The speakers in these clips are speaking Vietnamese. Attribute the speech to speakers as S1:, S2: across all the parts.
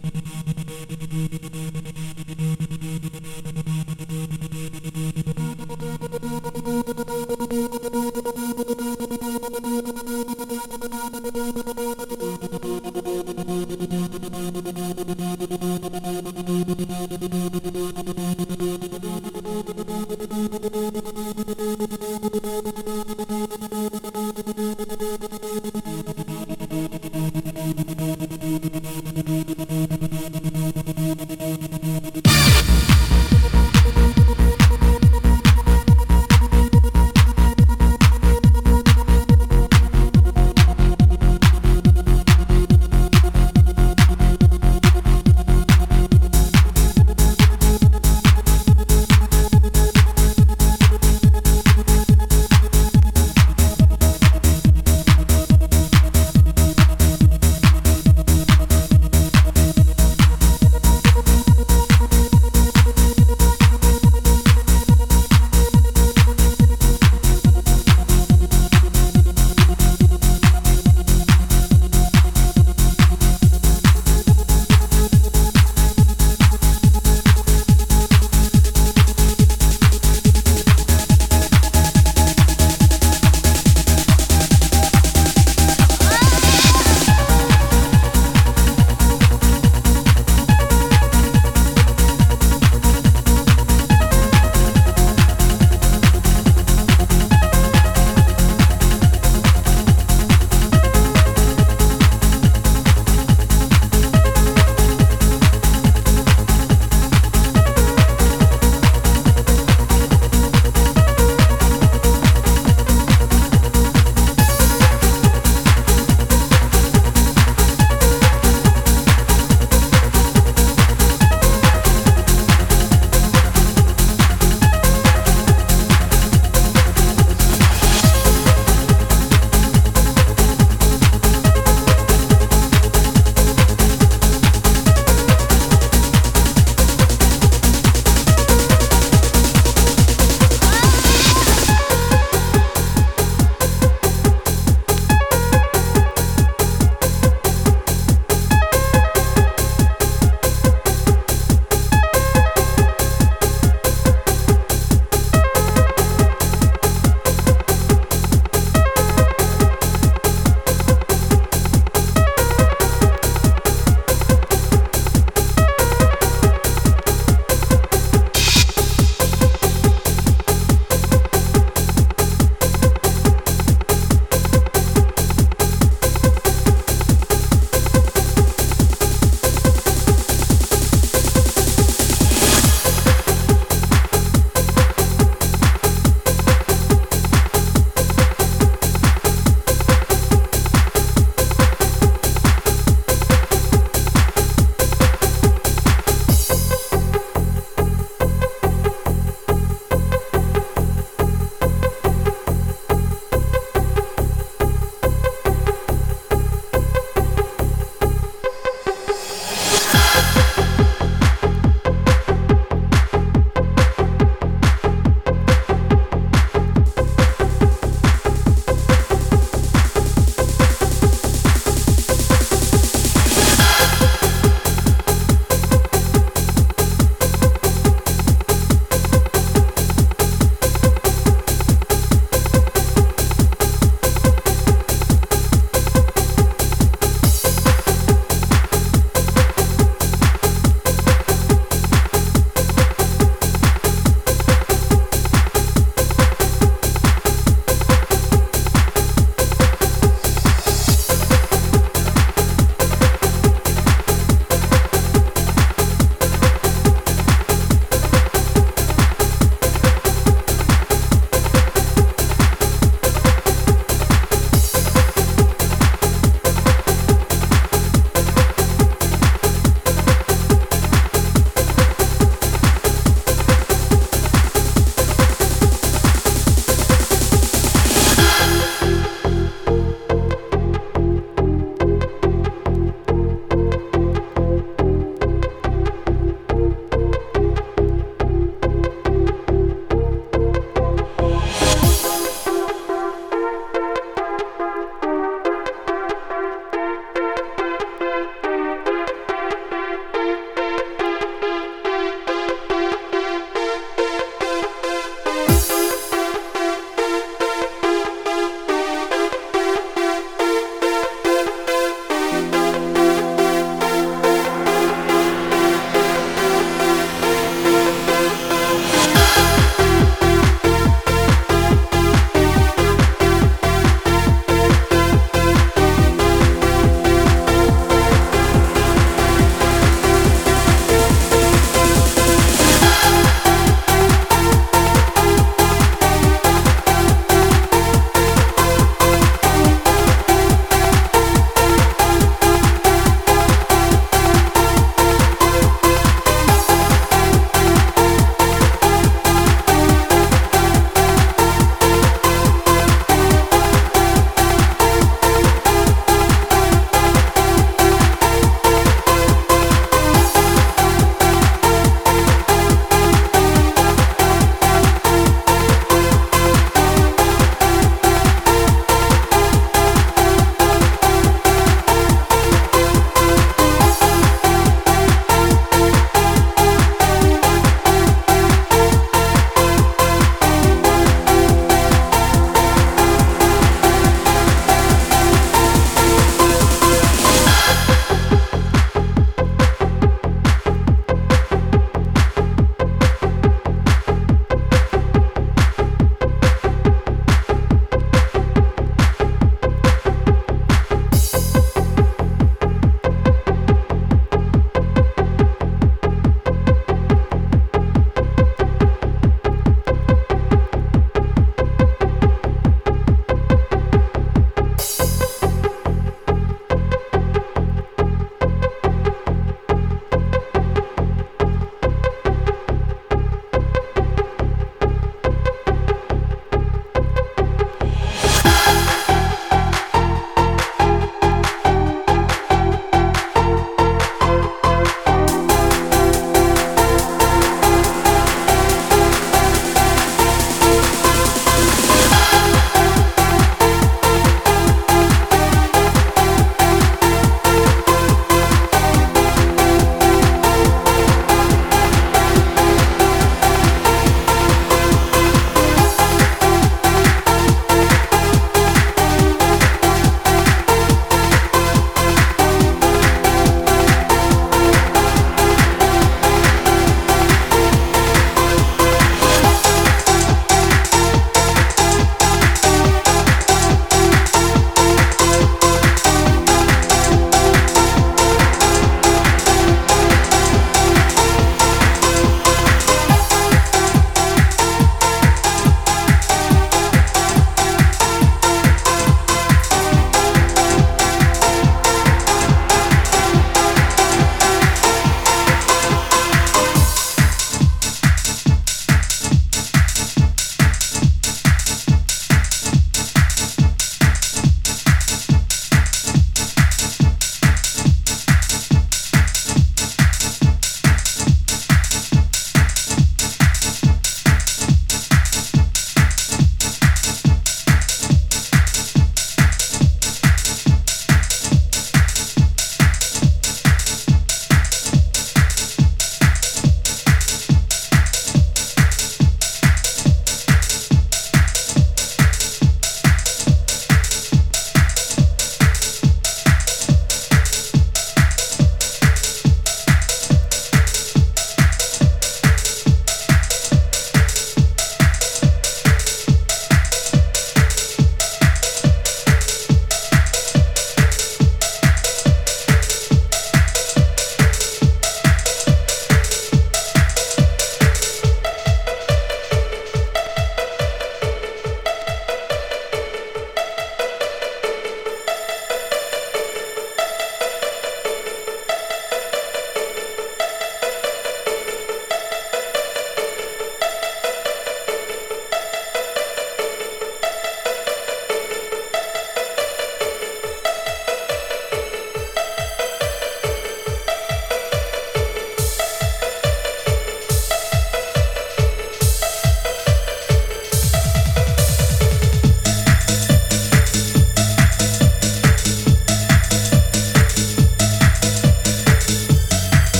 S1: Thank you.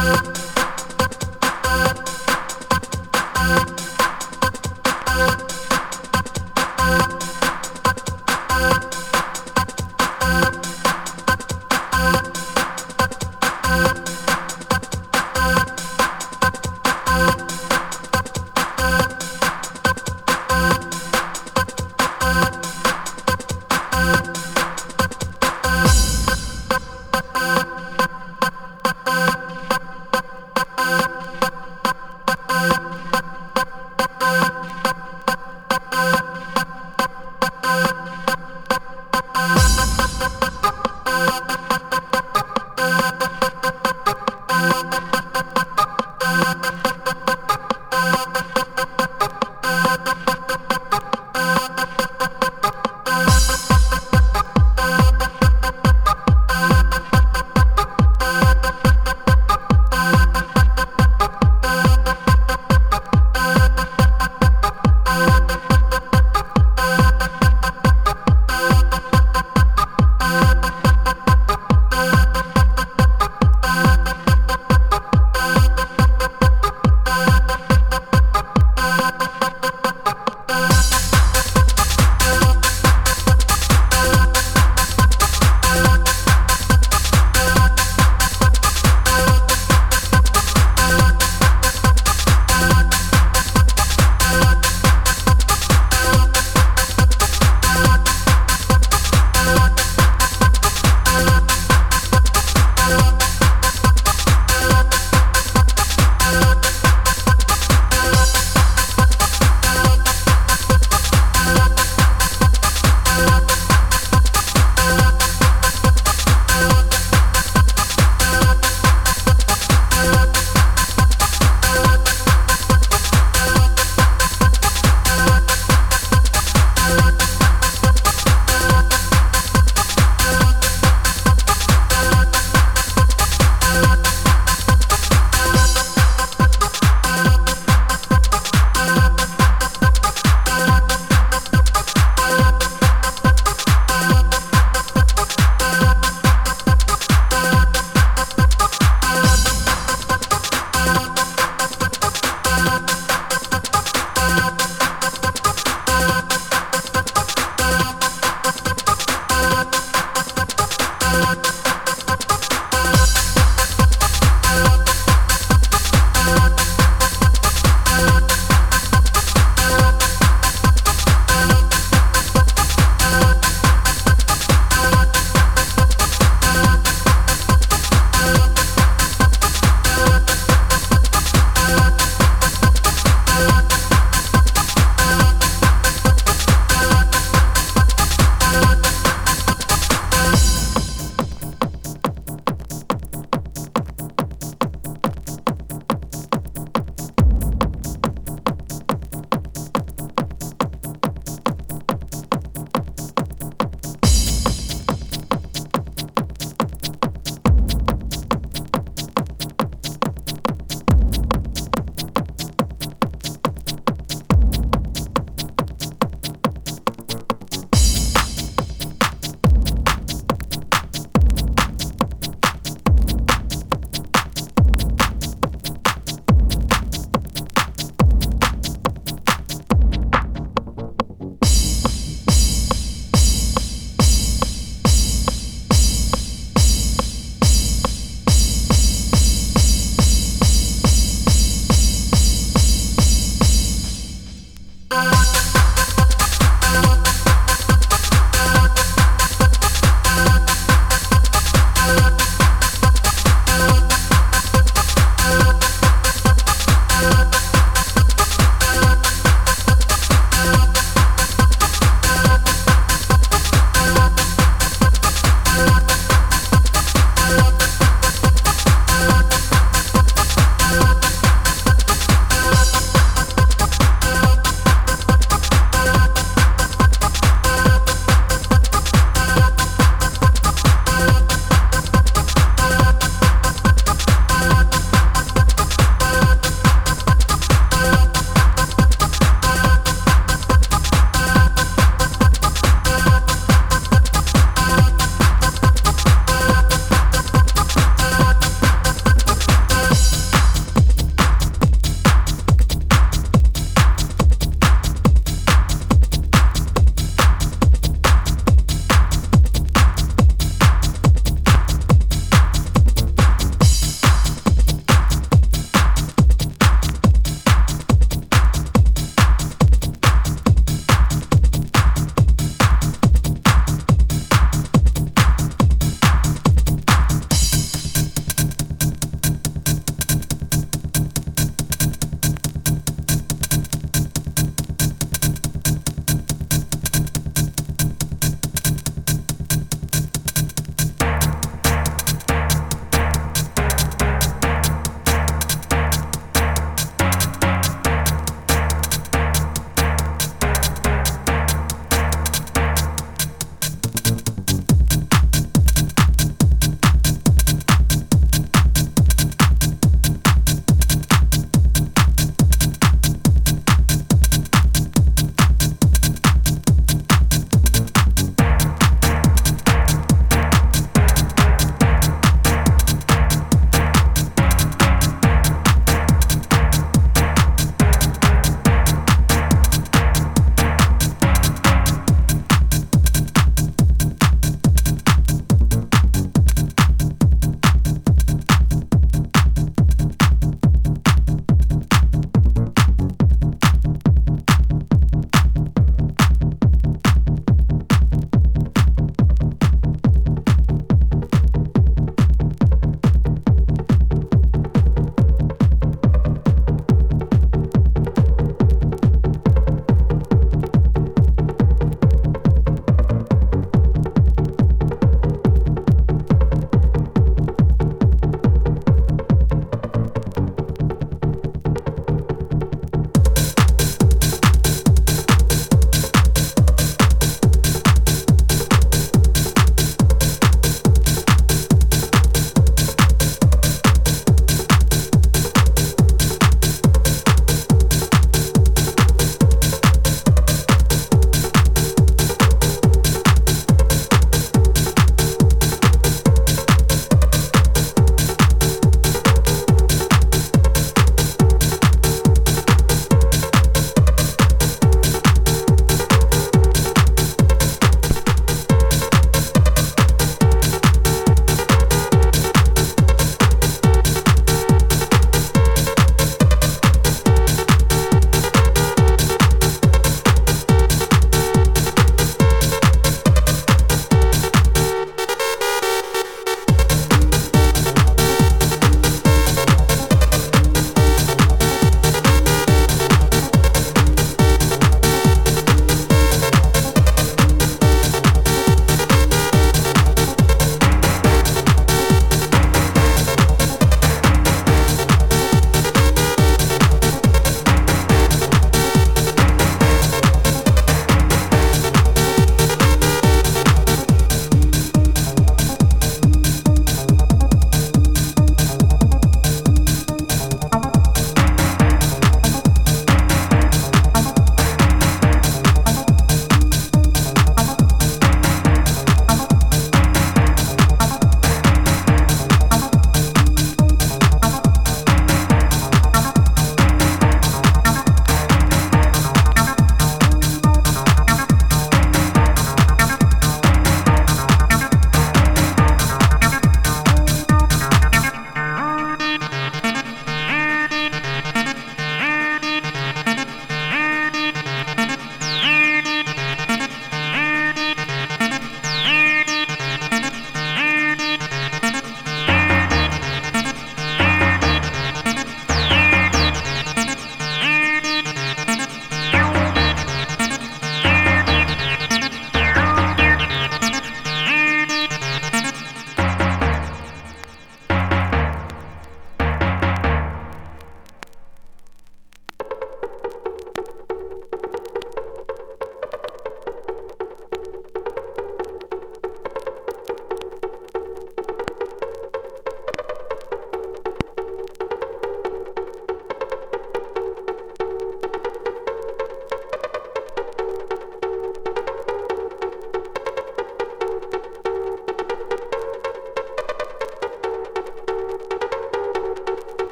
S1: Bye.